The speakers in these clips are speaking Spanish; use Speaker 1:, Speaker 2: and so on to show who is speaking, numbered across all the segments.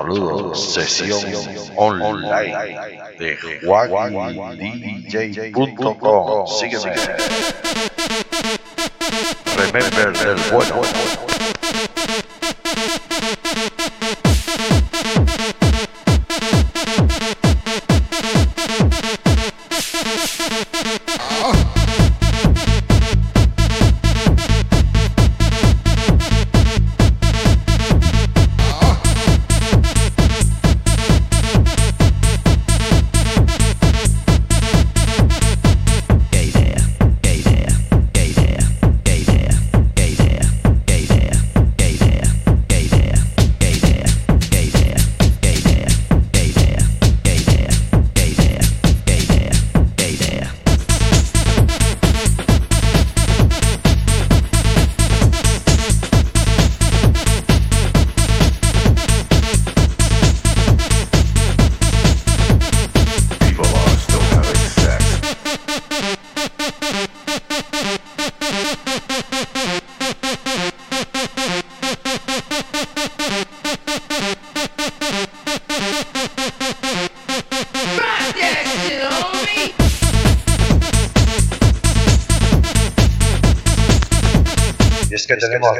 Speaker 1: saludos. Sesión online de JuanDJ.com. Sígueme. Remember del bueno.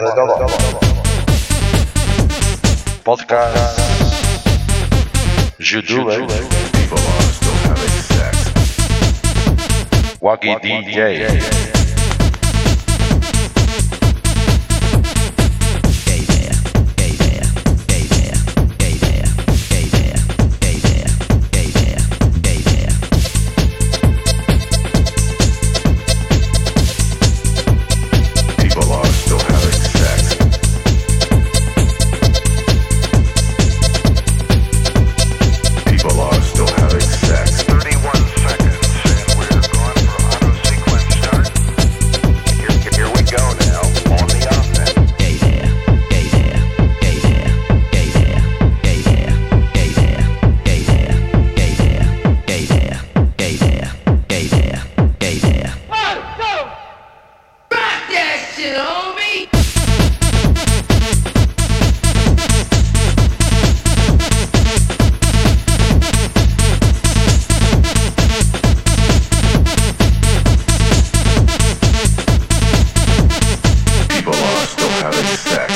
Speaker 1: domowe. Podcast Żydówek Łagi DJ.
Speaker 2: DJ.
Speaker 3: respect.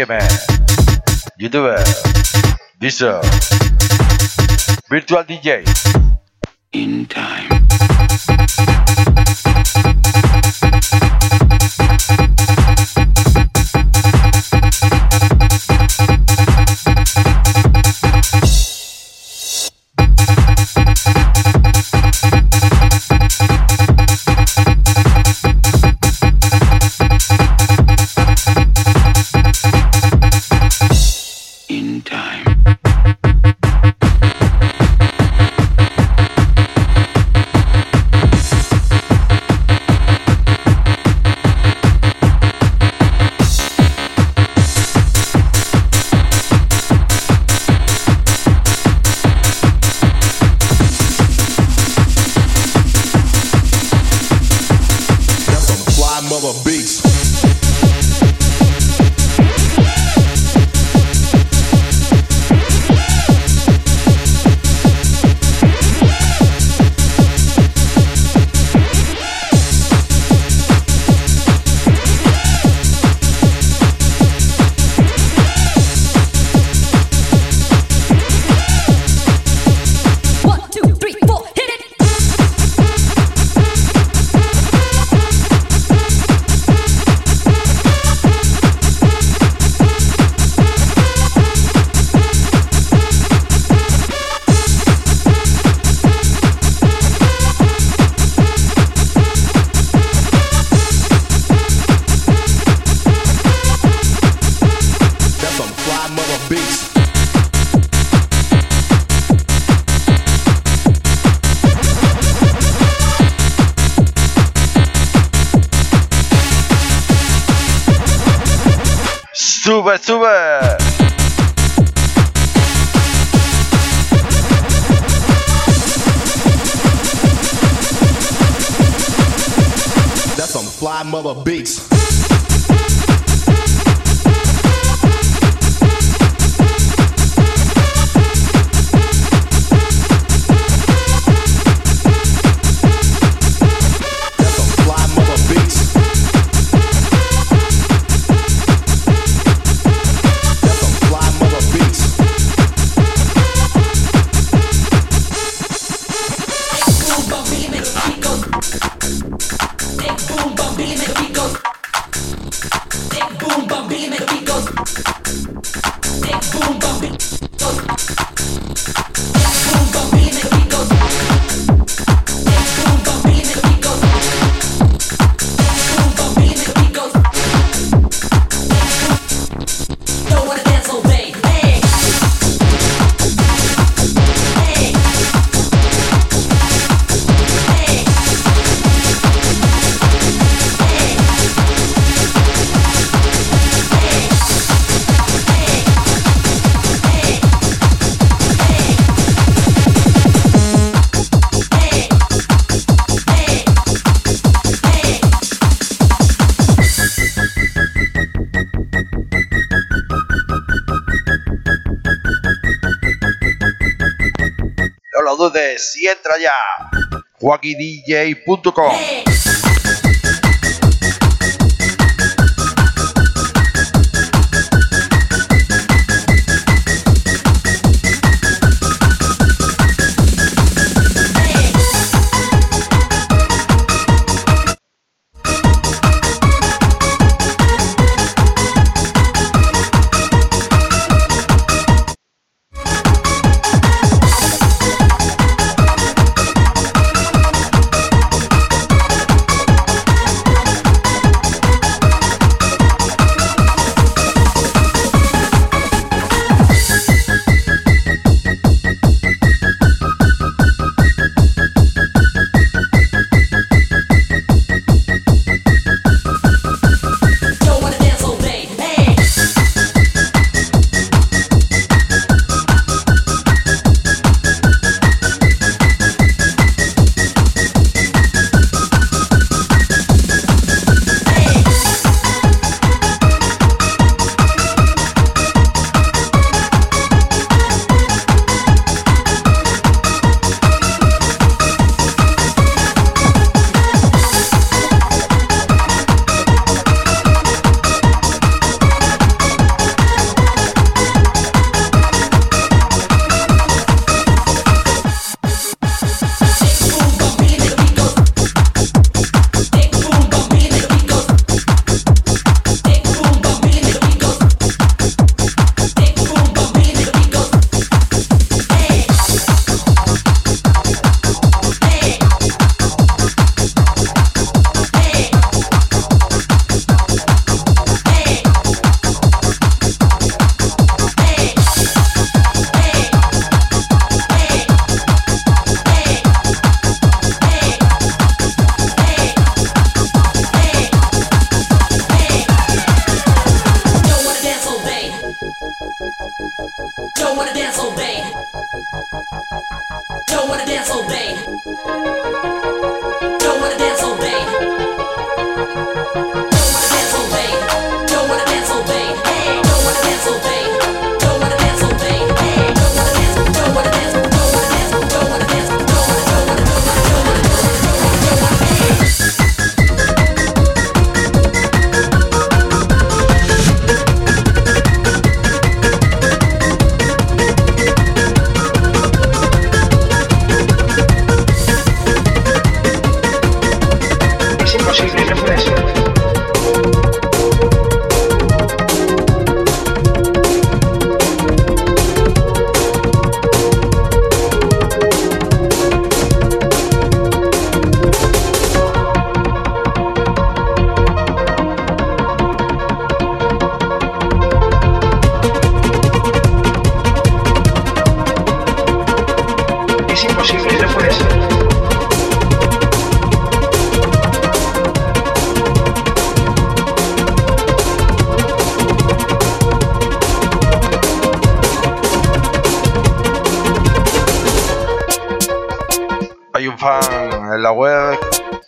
Speaker 3: Mega Man,
Speaker 4: Youtuber, Diesel, Virtual DJ, sube, sube.
Speaker 5: That's some fly mother beats.
Speaker 6: JoaquiDJ.com.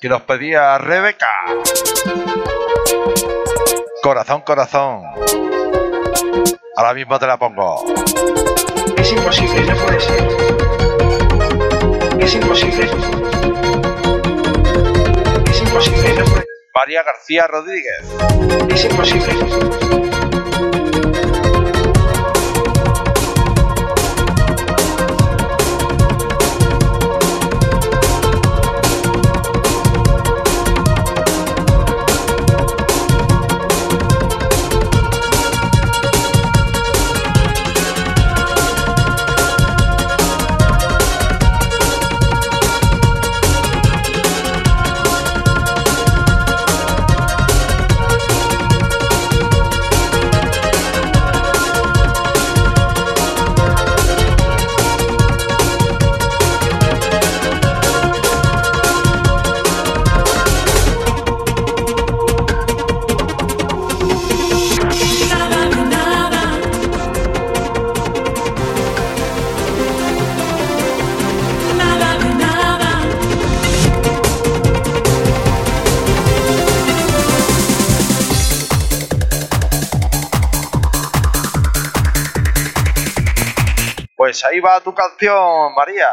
Speaker 6: que nos pedía Rebeca. Corazón, corazón. Ahora mismo te la pongo.
Speaker 7: Es imposible, no puede ser. Es imposible. Es imposible, no puede ser.
Speaker 6: María García Rodríguez.
Speaker 7: Es imposible.
Speaker 6: ahí va tu canción, María.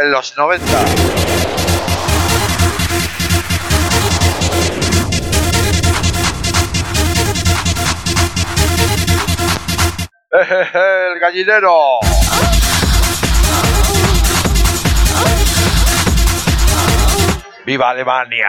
Speaker 8: En los 90. El gallinero. ¡Viva Alemania!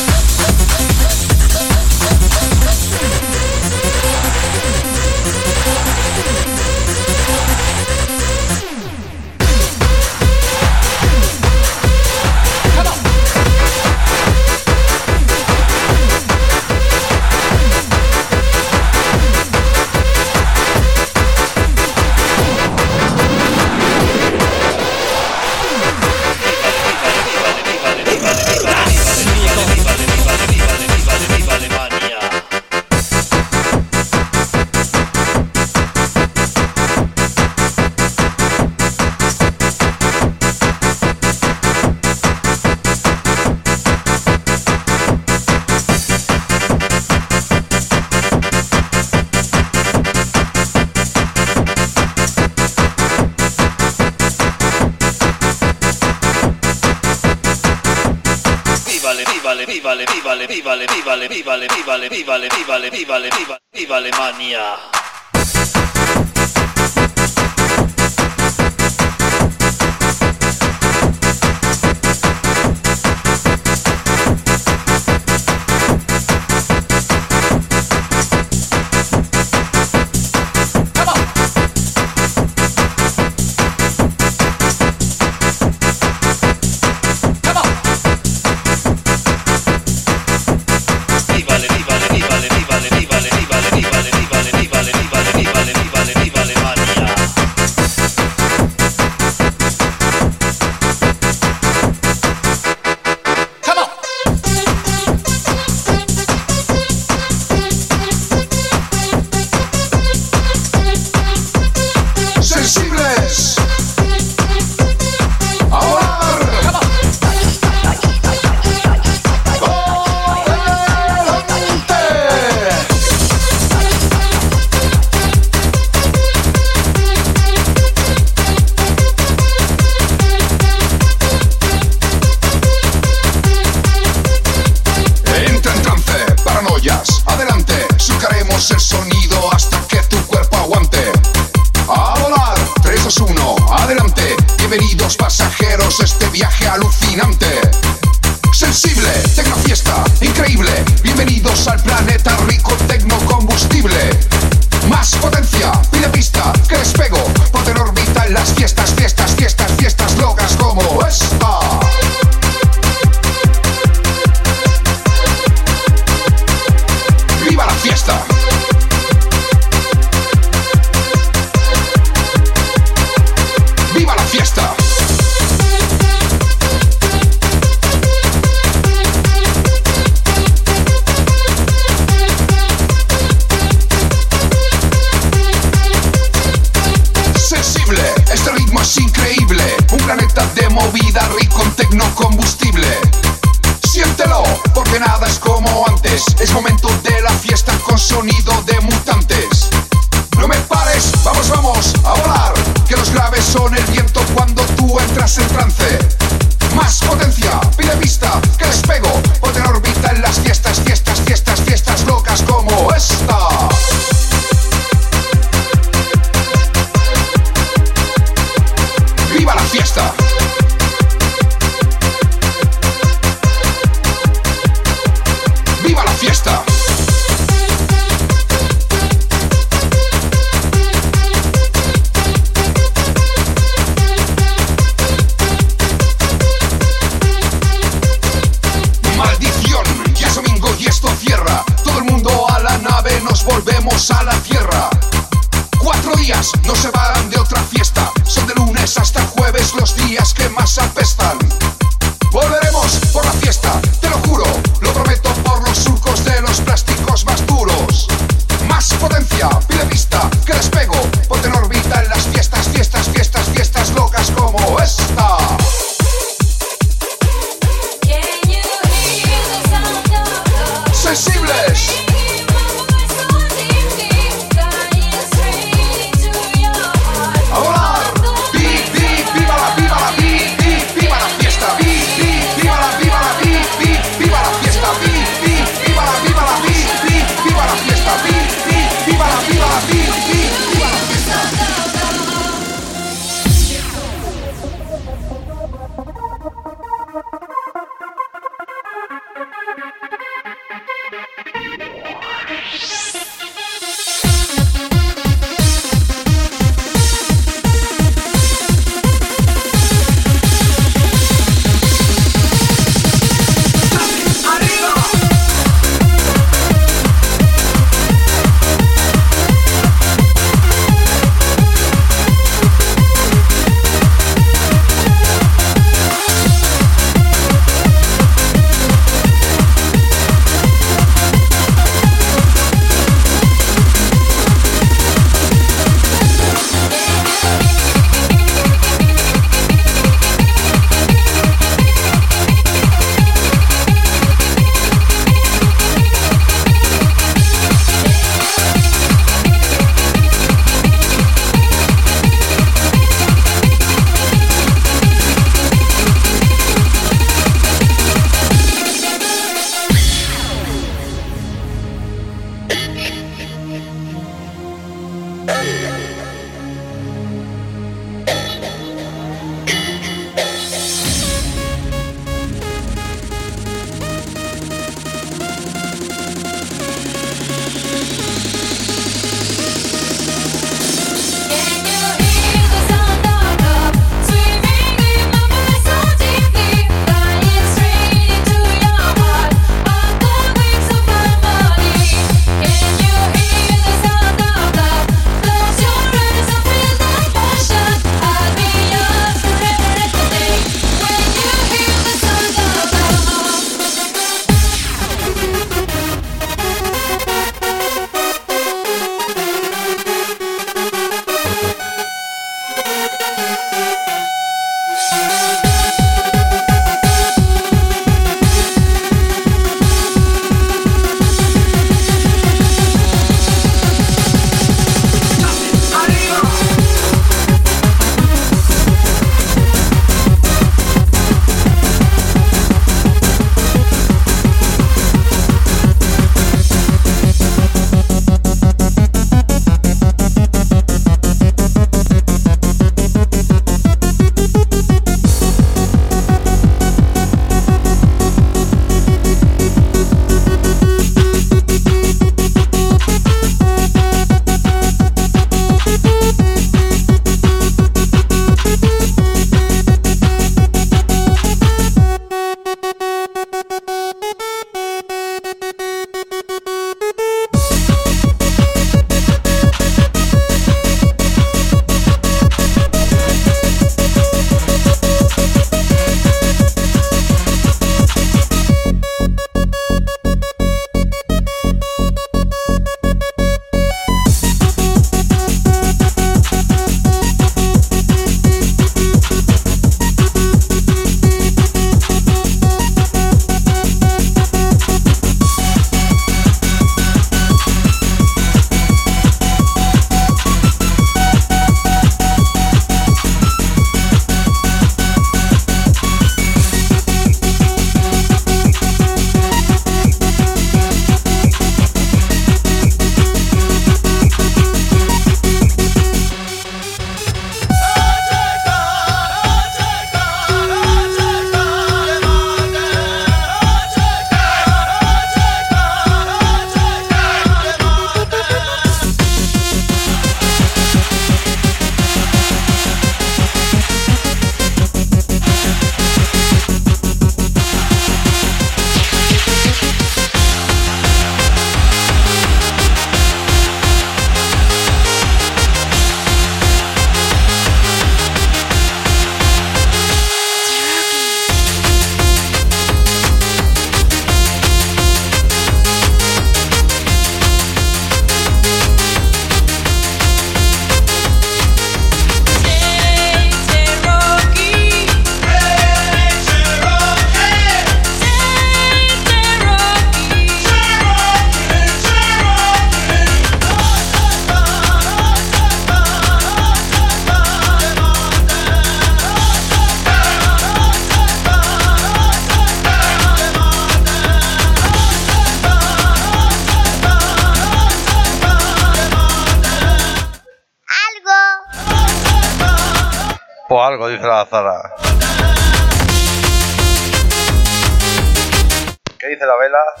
Speaker 9: novela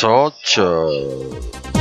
Speaker 9: such. Uh...